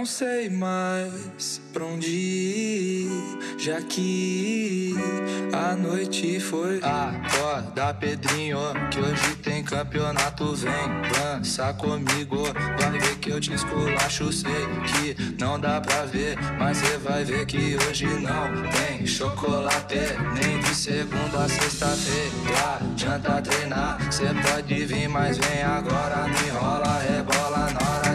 Não sei mais pra onde ir, já que a noite foi. Acorda, Pedrinho, que hoje tem campeonato. Vem dança comigo, vai ver que eu te esculacho. Sei que não dá pra ver, mas você vai ver que hoje não tem chocolate. Nem de segunda a sexta-feira. Adianta treinar, cê pode vir, mas vem agora. Me rola, rebola na hora.